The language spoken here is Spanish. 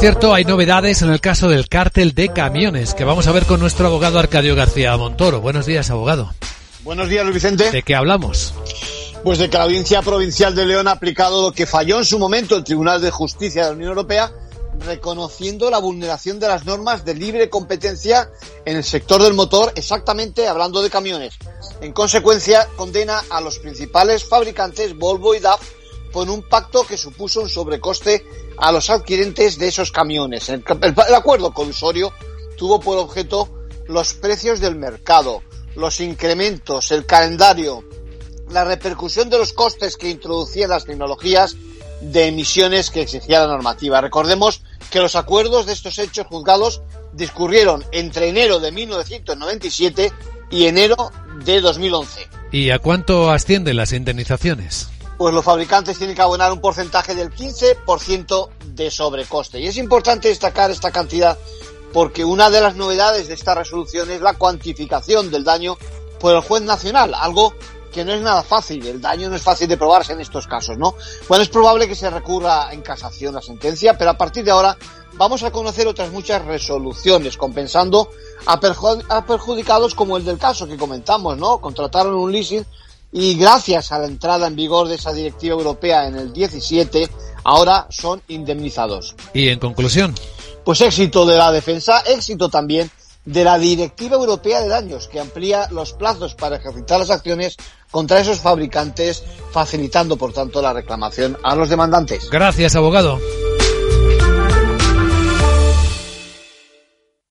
cierto, hay novedades en el caso del cártel de camiones, que vamos a ver con nuestro abogado Arcadio García Montoro. Buenos días, abogado. Buenos días, Luis Vicente. ¿De qué hablamos? Pues de que la Audiencia Provincial de León ha aplicado lo que falló en su momento el Tribunal de Justicia de la Unión Europea, reconociendo la vulneración de las normas de libre competencia en el sector del motor, exactamente hablando de camiones. En consecuencia, condena a los principales fabricantes Volvo y DAF por un pacto que supuso un sobrecoste a los adquirentes de esos camiones. El, el, el acuerdo colusorio tuvo por objeto los precios del mercado, los incrementos, el calendario, la repercusión de los costes que introducían las tecnologías de emisiones que exigía la normativa. Recordemos que los acuerdos de estos hechos juzgados discurrieron entre enero de 1997 y enero de 2011. ¿Y a cuánto ascienden las indemnizaciones? Pues los fabricantes tienen que abonar un porcentaje del 15% de sobrecoste. Y es importante destacar esta cantidad porque una de las novedades de esta resolución es la cuantificación del daño por el juez nacional, algo que no es nada fácil, el daño no es fácil de probarse en estos casos, ¿no? Bueno, es probable que se recurra en casación la sentencia, pero a partir de ahora vamos a conocer otras muchas resoluciones compensando a, perju a perjudicados como el del caso que comentamos, ¿no? Contrataron un leasing y gracias a la entrada en vigor de esa directiva europea en el 17, ahora son indemnizados. Y en conclusión. Pues éxito de la defensa, éxito también de la Directiva Europea de Daños, que amplía los plazos para ejercitar las acciones contra esos fabricantes, facilitando, por tanto, la reclamación a los demandantes. Gracias, abogado.